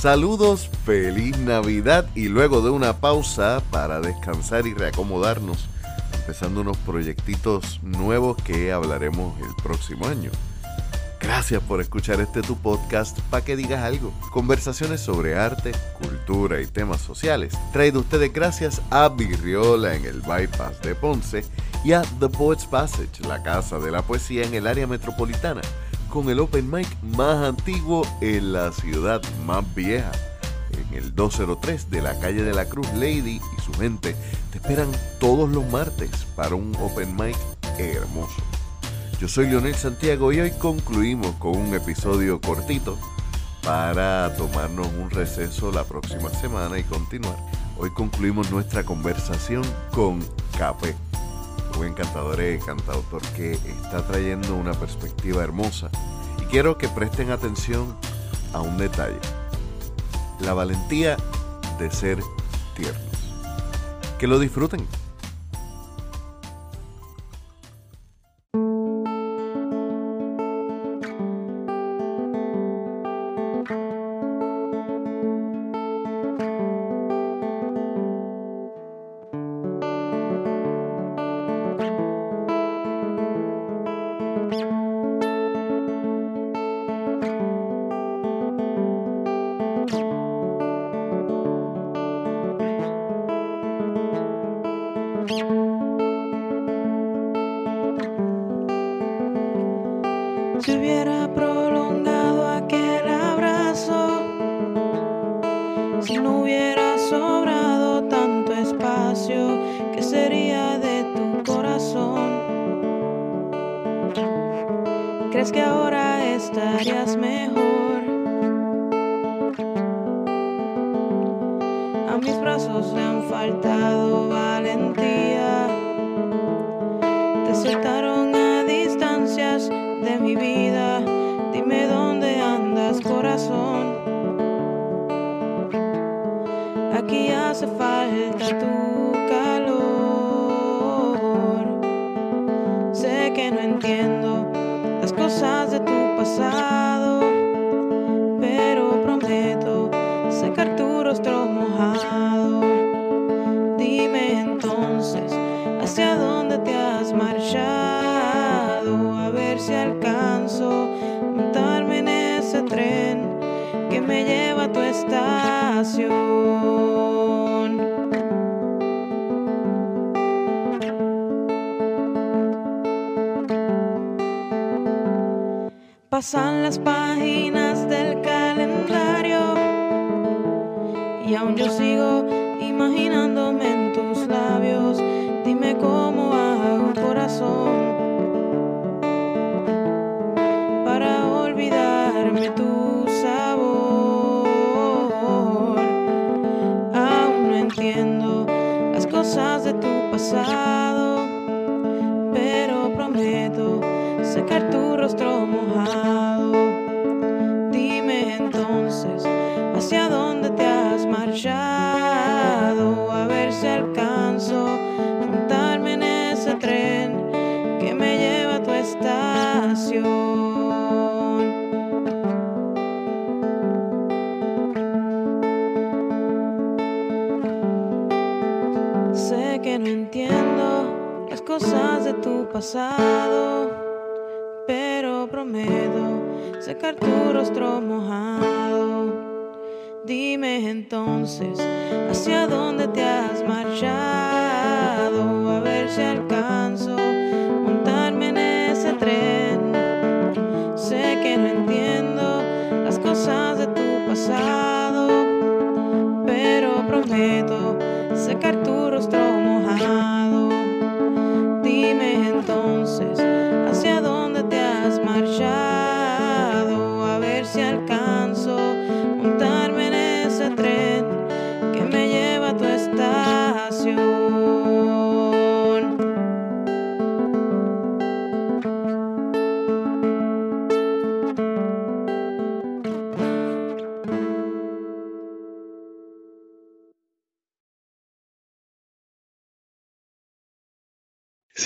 Saludos, feliz Navidad y luego de una pausa para descansar y reacomodarnos, empezando unos proyectitos nuevos que hablaremos el próximo año. Gracias por escuchar este tu podcast para que digas algo. Conversaciones sobre arte, cultura y temas sociales. Traído ustedes gracias a Virriola en el Bypass de Ponce y a The Poets Passage, la casa de la poesía en el área metropolitana, con el open mic más antiguo en la ciudad más vieja. En el 203 de la calle de la Cruz, Lady y su gente te esperan todos los martes para un open mic hermoso. Yo soy Leonel Santiago y hoy concluimos con un episodio cortito para tomarnos un receso la próxima semana y continuar. Hoy concluimos nuestra conversación con Capé, un encantador y cantautor que está trayendo una perspectiva hermosa. Y quiero que presten atención a un detalle. La valentía de ser tiernos. Que lo disfruten. ¿Crees que ahora estarías mejor? Tu Pasan las páginas del calendario y aún yo sigo imaginándome en tus labios. Dime cómo no entiendo las cosas de tu pasado, pero prometo secar tu rostro mojado. Dime entonces hacia dónde te has marchado, a ver si alcanzo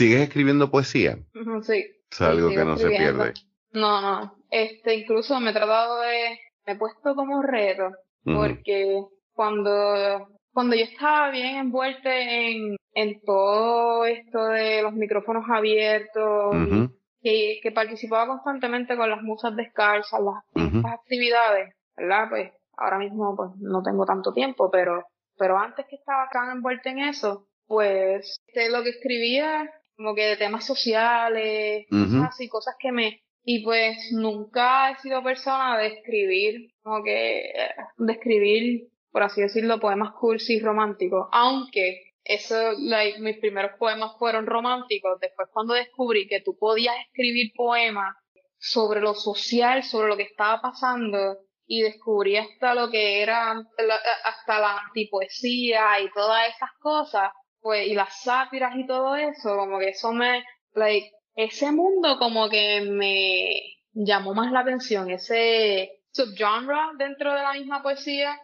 ¿Sigues escribiendo poesía? Sí. Es algo Sí, que no se pierde. No, no. Este, incluso me he tratado de. Me he puesto como reto porque cuando, cuando yo estaba bien envuelta en, en todo esto de los micrófonos abiertos, que, que, participaba constantemente con las musas descalzas, las actividades, ¿verdad? Pues ahora mismo pues no tengo tanto tiempo, pero, pero antes que estaba tan envuelta en eso, pues este, lo que escribía como que de temas sociales, cosas así, cosas que me... Y pues nunca he sido persona de escribir, como que de escribir, por así decirlo, poemas cursi y románticos, aunque eso, like, mis primeros poemas fueron románticos, después cuando descubrí que tú podías escribir poemas sobre lo social, sobre lo que estaba pasando, y descubrí hasta lo que era, hasta la antipoesía y todas esas cosas, pues, y las sátiras y todo eso, como que eso me, like, ese mundo como que me llamó más la atención, ese subgenre dentro de la misma poesía.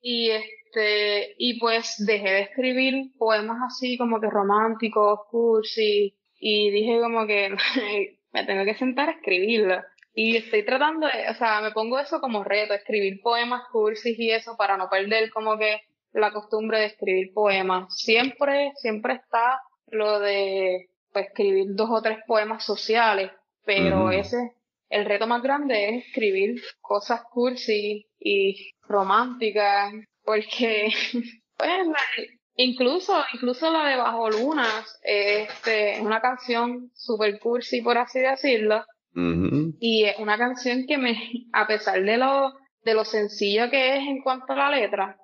Y este, y pues dejé de escribir poemas así como que románticos, cursi, y dije como que me tengo que sentar a escribirlo. Y estoy tratando de, o sea, me pongo eso como reto, escribir poemas cursis y eso para no perder como que la costumbre de escribir poemas. Siempre, siempre está lo de pues, escribir dos o tres poemas sociales, pero ese, el reto más grande es escribir cosas cursi y románticas, porque, pues, incluso, incluso la de Bajo Lunas, este, es una canción super cursi, por así decirlo, y es una canción que me, a pesar de lo, de lo sencillo que es en cuanto a la letra,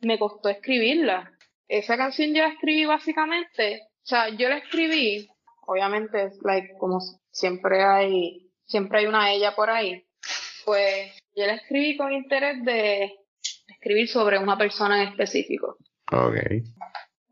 me costó escribirla. Esa canción yo la escribí básicamente, o sea, yo la escribí, obviamente, like, como siempre hay, siempre hay una ella por ahí, pues yo la escribí con interés de escribir sobre una persona en específico. Okay.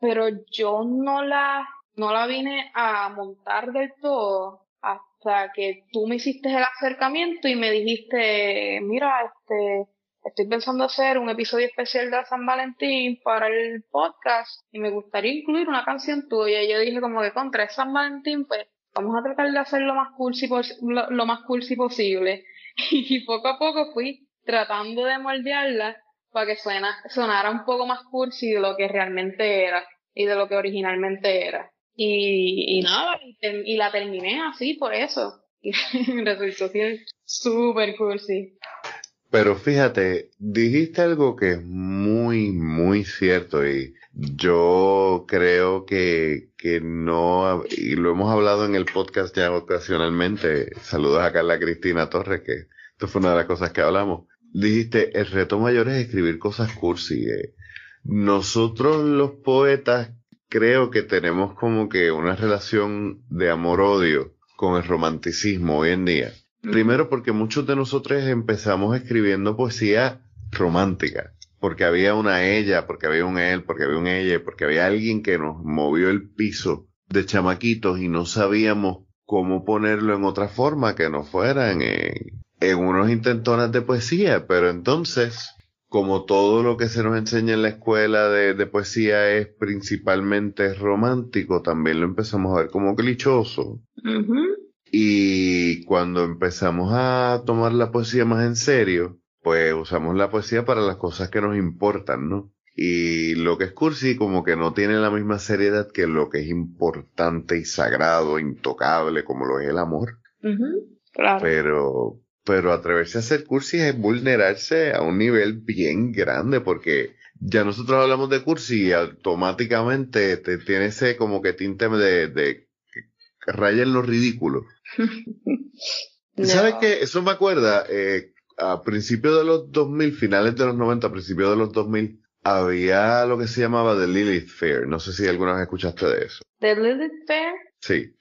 Pero yo no la, no la vine a montar del todo hasta que tú me hiciste el acercamiento y me dijiste, mira, este, estoy pensando hacer un episodio especial de San Valentín para el podcast y me gustaría incluir una canción tuya. Y yo dije como que contra San Valentín, pues vamos a tratar de hacer lo más cursi, lo, lo más cursi posible. Y poco a poco fui tratando de moldearla para que suena, sonara un poco más cursi de lo que realmente era y de lo que originalmente era. Y, y nada, y, la terminé así por eso. Y resultó súper cursi. Pero fíjate, dijiste algo que es muy, muy cierto y yo creo que, que no, y lo hemos hablado en el podcast ya ocasionalmente, saludos a Carla Cristina Torres, que esto fue una de las cosas que hablamos. Dijiste, el reto mayor es escribir cosas cursi. Eh. Nosotros los poetas creo que tenemos como que una relación de amor-odio con el romanticismo hoy en día. Primero porque muchos de nosotros empezamos escribiendo poesía romántica, porque había una ella, porque había un él, porque había un ella, porque había alguien que nos movió el piso de chamaquitos y no sabíamos cómo ponerlo en otra forma que no fueran en, en unos intentones de poesía, pero entonces, como todo lo que se nos enseña en la escuela de poesía es principalmente romántico, también lo empezamos a ver como clichoso. Y cuando empezamos a tomar la poesía más en serio, pues usamos la poesía para las cosas que nos importan, ¿no? Y lo que es cursi como que no tiene la misma seriedad que lo que es importante y sagrado, intocable, como lo es el amor. claro. Pero, pero atreverse a hacer cursi es vulnerarse a un nivel bien grande porque ya nosotros hablamos de cursi y automáticamente te tiene ese como que tinte de, de raya en lo ridículo. ¿Sabes qué? Eso me acuerda, eh, a principios de los 2000, finales de los 90, a principios de los 2000, había lo que se llamaba The Lilith Fair. No sé si alguna vez escuchaste de eso. ¿The Lilith Fair? Sí.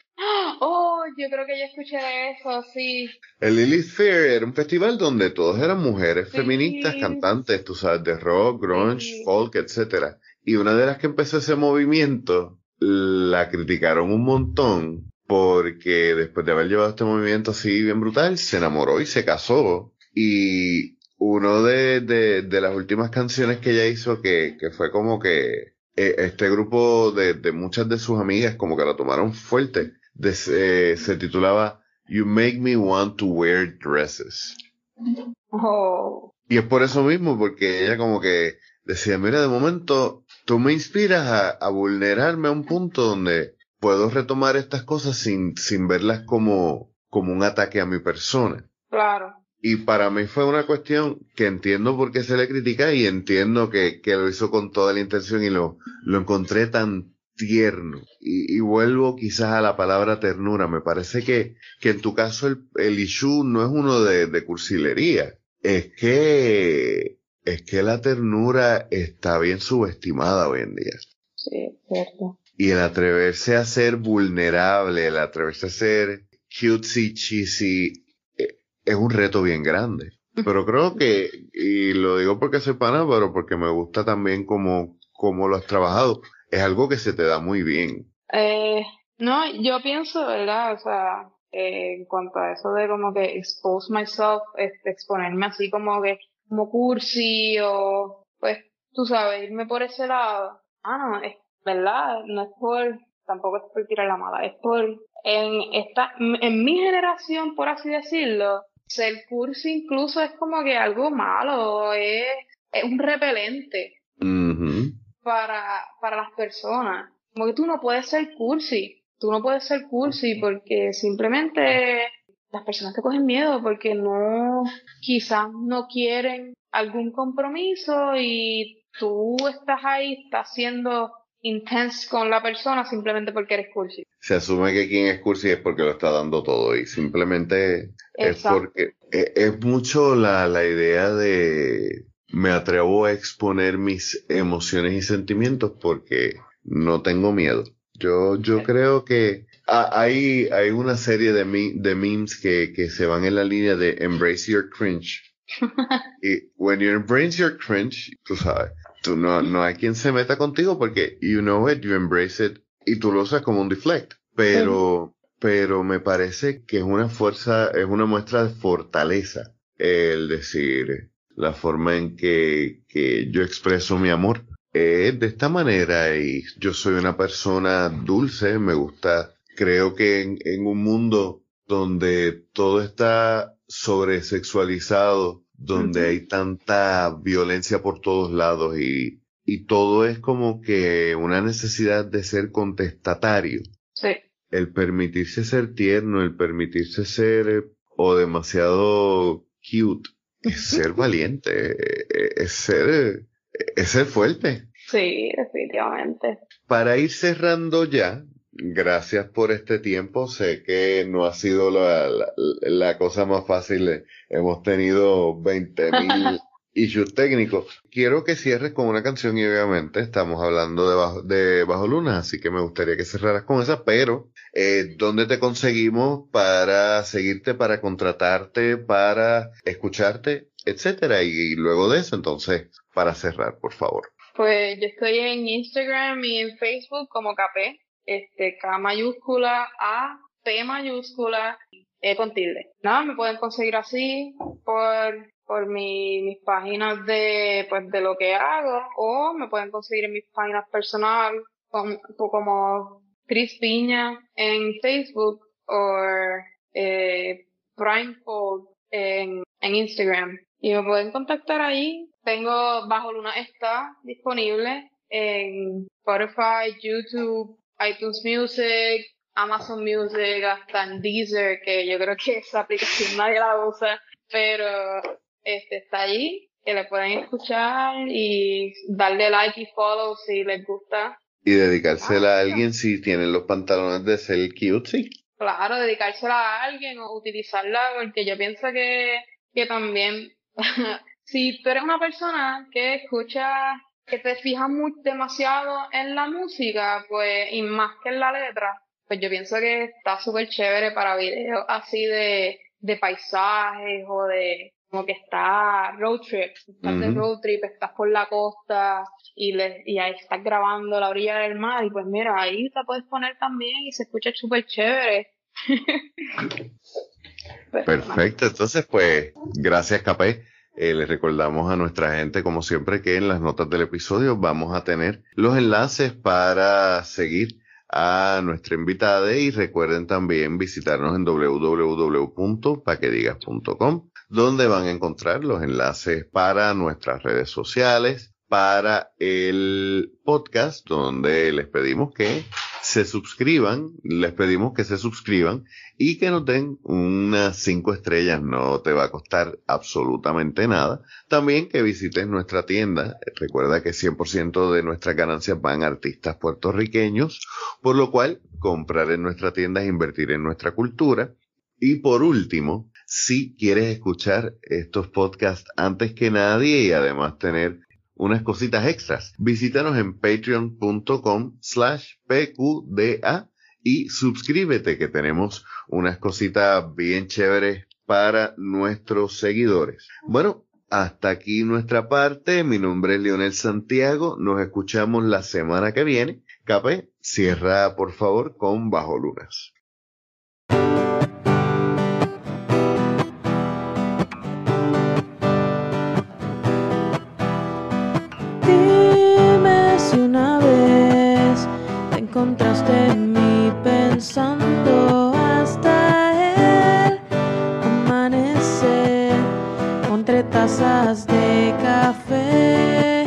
Oh, yo creo que ya escuché de eso, sí. El Lilith Fair era un festival donde todos eran mujeres feministas, cantantes, tú sabes, de rock, grunge, folk, etcétera. Y una de las que empezó ese movimiento la criticaron un montón porque después de haber llevado este movimiento así bien brutal, se enamoró y se casó. Y uno de, de, las últimas canciones que ella hizo que, que fue como que eh, este grupo de, de, muchas de sus amigas como que la tomaron fuerte, eh, se titulaba You Make Me Want to Wear Dresses. Oh. Y es por eso mismo, porque ella como que decía, mira, de momento tú me inspiras a, a vulnerarme a un punto donde puedo retomar estas cosas sin, sin verlas como, como un ataque a mi persona. Claro. Y para mí fue una cuestión que entiendo por qué se le critica y entiendo que, que lo hizo con toda la intención y lo, lo encontré tan tierno. Y, y, vuelvo quizás a la palabra ternura. Me parece que, que en tu caso el, el issue no es uno de, de cursilería. Es que, es que la ternura está bien subestimada hoy en día. Sí, cierto. Y el atreverse a ser vulnerable, el atreverse a ser cutesy, cheesy, es un reto bien grande. Pero creo que, y lo digo porque soy pana, pero porque me gusta también cómo, cómo lo has trabajado, es algo que se te da muy bien. Eh, no, yo pienso, ¿verdad? O sea, eh, en cuanto a eso de como que expose myself, este, exponerme así como que, como cursi o, pues, tú sabes, irme por ese lado. Ah, no, es verdad, no es por, tampoco es por tirar la mala, es por, en esta, en mi generación, por así decirlo, ser cursi incluso es como que algo malo, es, es un repelente para, para las personas. Como que tú no puedes ser cursi, tú no puedes ser cursi porque simplemente las personas te cogen miedo porque no, quizás no quieren algún compromiso y tú estás ahí, estás siendo intense con la persona simplemente porque eres cursi. Se asume que quien es cursi es porque lo está dando todo y simplemente es porque es, es mucho la, la idea de me atrevo a exponer mis emociones y sentimientos porque no tengo miedo. Yo, yo creo que hay, hay una serie de, mi- de memes que, que se van en la línea de embrace your cringe. y when you embrace your cringe, tú sabes, tú no, no hay quien se meta contigo porque you know it, you embrace it y tú lo usas como un deflect. Pero, pero me parece que es una fuerza, es una muestra de fortaleza el decir la forma en que, que yo expreso mi amor es de esta manera y yo soy una persona dulce, me gusta, creo que en, en un mundo donde todo está sobresexualizado, donde hay tanta violencia por todos lados y, y todo es como que una necesidad de ser contestatario Sí, el permitirse ser tierno, el permitirse ser eh, o demasiado cute, es ser valiente, eh, eh, es ser, eh, es ser fuerte. sí, definitivamente. Para ir cerrando ya, gracias por este tiempo, sé que no ha sido la, la, la cosa más fácil, eh, hemos tenido 20 mil issues técnicos. Quiero que cierres con una canción y obviamente estamos hablando de Bajo, de Bajo Luna, así que me gustaría que cerraras con esa, pero eh, ¿dónde te conseguimos para seguirte, para contratarte, para escucharte, etcétera? Y, y luego de eso, entonces, para cerrar, por favor. Pues yo estoy en Instagram y en Facebook como KP, este K mayúscula A P mayúscula E con tilde. Nada, me pueden conseguir así por por mi, mis páginas de pues de lo que hago o me pueden conseguir en mis páginas personales como, como Chris Piña en Facebook o eh, Prime Fold en, en Instagram. Y me pueden contactar ahí. Tengo Bajo Luna está disponible en Spotify, YouTube, iTunes Music, Amazon Music, hasta en Deezer, que yo creo que esa aplicación nadie la usa, pero este está ahí, que le pueden escuchar y darle like y follow si les gusta. Y dedicársela a alguien si tienen los pantalones de ser cute, sí. Claro, dedicársela a alguien o utilizarla, porque yo pienso que, que también, si tú eres una persona que escucha, que te fijas muy, demasiado en la música, pues, y más que en la letra, pues yo pienso que está súper chévere para videos así de, de paisajes o de, como que está road trip, estás de road trip, estás por la costa y, le, y ahí estás grabando la orilla del mar y pues mira, ahí te puedes poner también y se escucha súper chévere. Perfecto, entonces pues gracias Capé. Eh, les recordamos a nuestra gente, como siempre, que en las notas del episodio vamos a tener los enlaces para seguir a nuestra invitada y recuerden también visitarnos en www.paquedigas.com donde van a encontrar los enlaces para nuestras redes sociales, para el podcast, donde les pedimos que se suscriban, les pedimos que se suscriban y que nos den unas cinco estrellas, no te va a costar absolutamente nada. También que visites nuestra tienda, recuerda que 100% de nuestras ganancias van a artistas puertorriqueños, por lo cual comprar en nuestra tienda es invertir en nuestra cultura. Y por último, si quieres escuchar estos podcasts antes que nadie y además tener unas cositas extras. Visítanos en patreon.com slash pqda y suscríbete que tenemos unas cositas bien chéveres para nuestros seguidores. Bueno, hasta aquí nuestra parte. Mi nombre es Leonel Santiago. Nos escuchamos la semana que viene. Capé, cierra por favor con Bajo Lunas. Pensando hasta el amanecer entre tazas de café.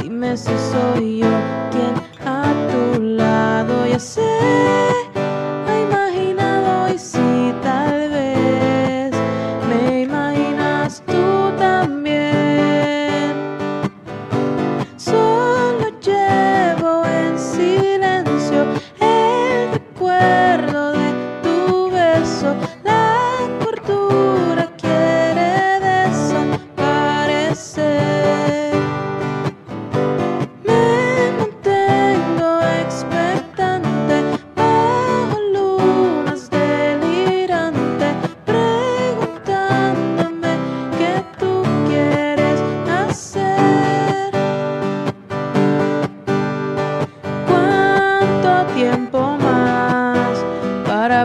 Dime si soy yo quien a tu lado ya sé.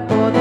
Poder.